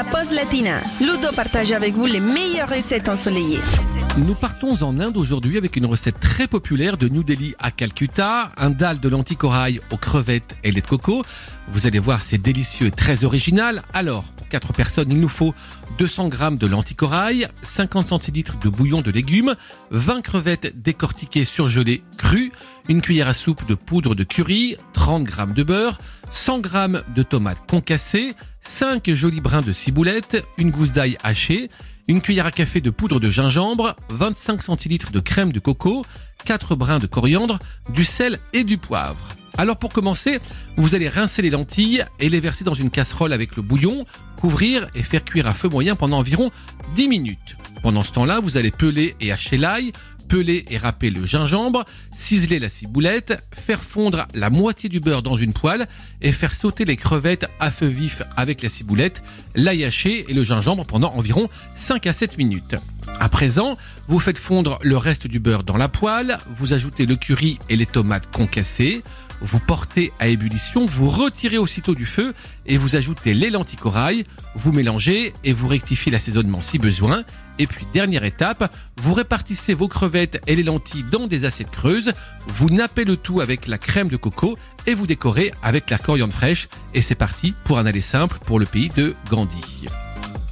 la pause latina. Ludo partage avec vous les meilleures recettes ensoleillées. Nous partons en Inde aujourd'hui avec une recette très populaire de New Delhi à Calcutta, un dalle de lentilles corail aux crevettes et lait de coco. Vous allez voir, c'est délicieux et très original. Alors, 4 personnes, il nous faut 200 grammes de lentilles corail, 50 centilitres de bouillon de légumes, 20 crevettes décortiquées surgelées crues, une cuillère à soupe de poudre de curry, 30 grammes de beurre, 100 grammes de tomates concassées, 5 jolis brins de ciboulette, une gousse d'ail hachée, une cuillère à café de poudre de gingembre, 25 centilitres de crème de coco, 4 brins de coriandre, du sel et du poivre. Alors pour commencer, vous allez rincer les lentilles et les verser dans une casserole avec le bouillon, couvrir et faire cuire à feu moyen pendant environ 10 minutes. Pendant ce temps-là, vous allez peler et hacher l'ail, peler et râper le gingembre, ciseler la ciboulette, faire fondre la moitié du beurre dans une poêle et faire sauter les crevettes à feu vif avec la ciboulette, l'ail haché et le gingembre pendant environ 5 à 7 minutes. À présent, vous faites fondre le reste du beurre dans la poêle, vous ajoutez le curry et les tomates concassées, vous portez à ébullition, vous retirez aussitôt du feu et vous ajoutez les lentilles corail, vous mélangez et vous rectifiez l'assaisonnement si besoin. Et puis dernière étape, vous répartissez vos crevettes et les lentilles dans des assiettes creuses, vous nappez le tout avec la crème de coco et vous décorez avec la coriandre fraîche et c'est parti pour un aller simple pour le pays de Gandhi.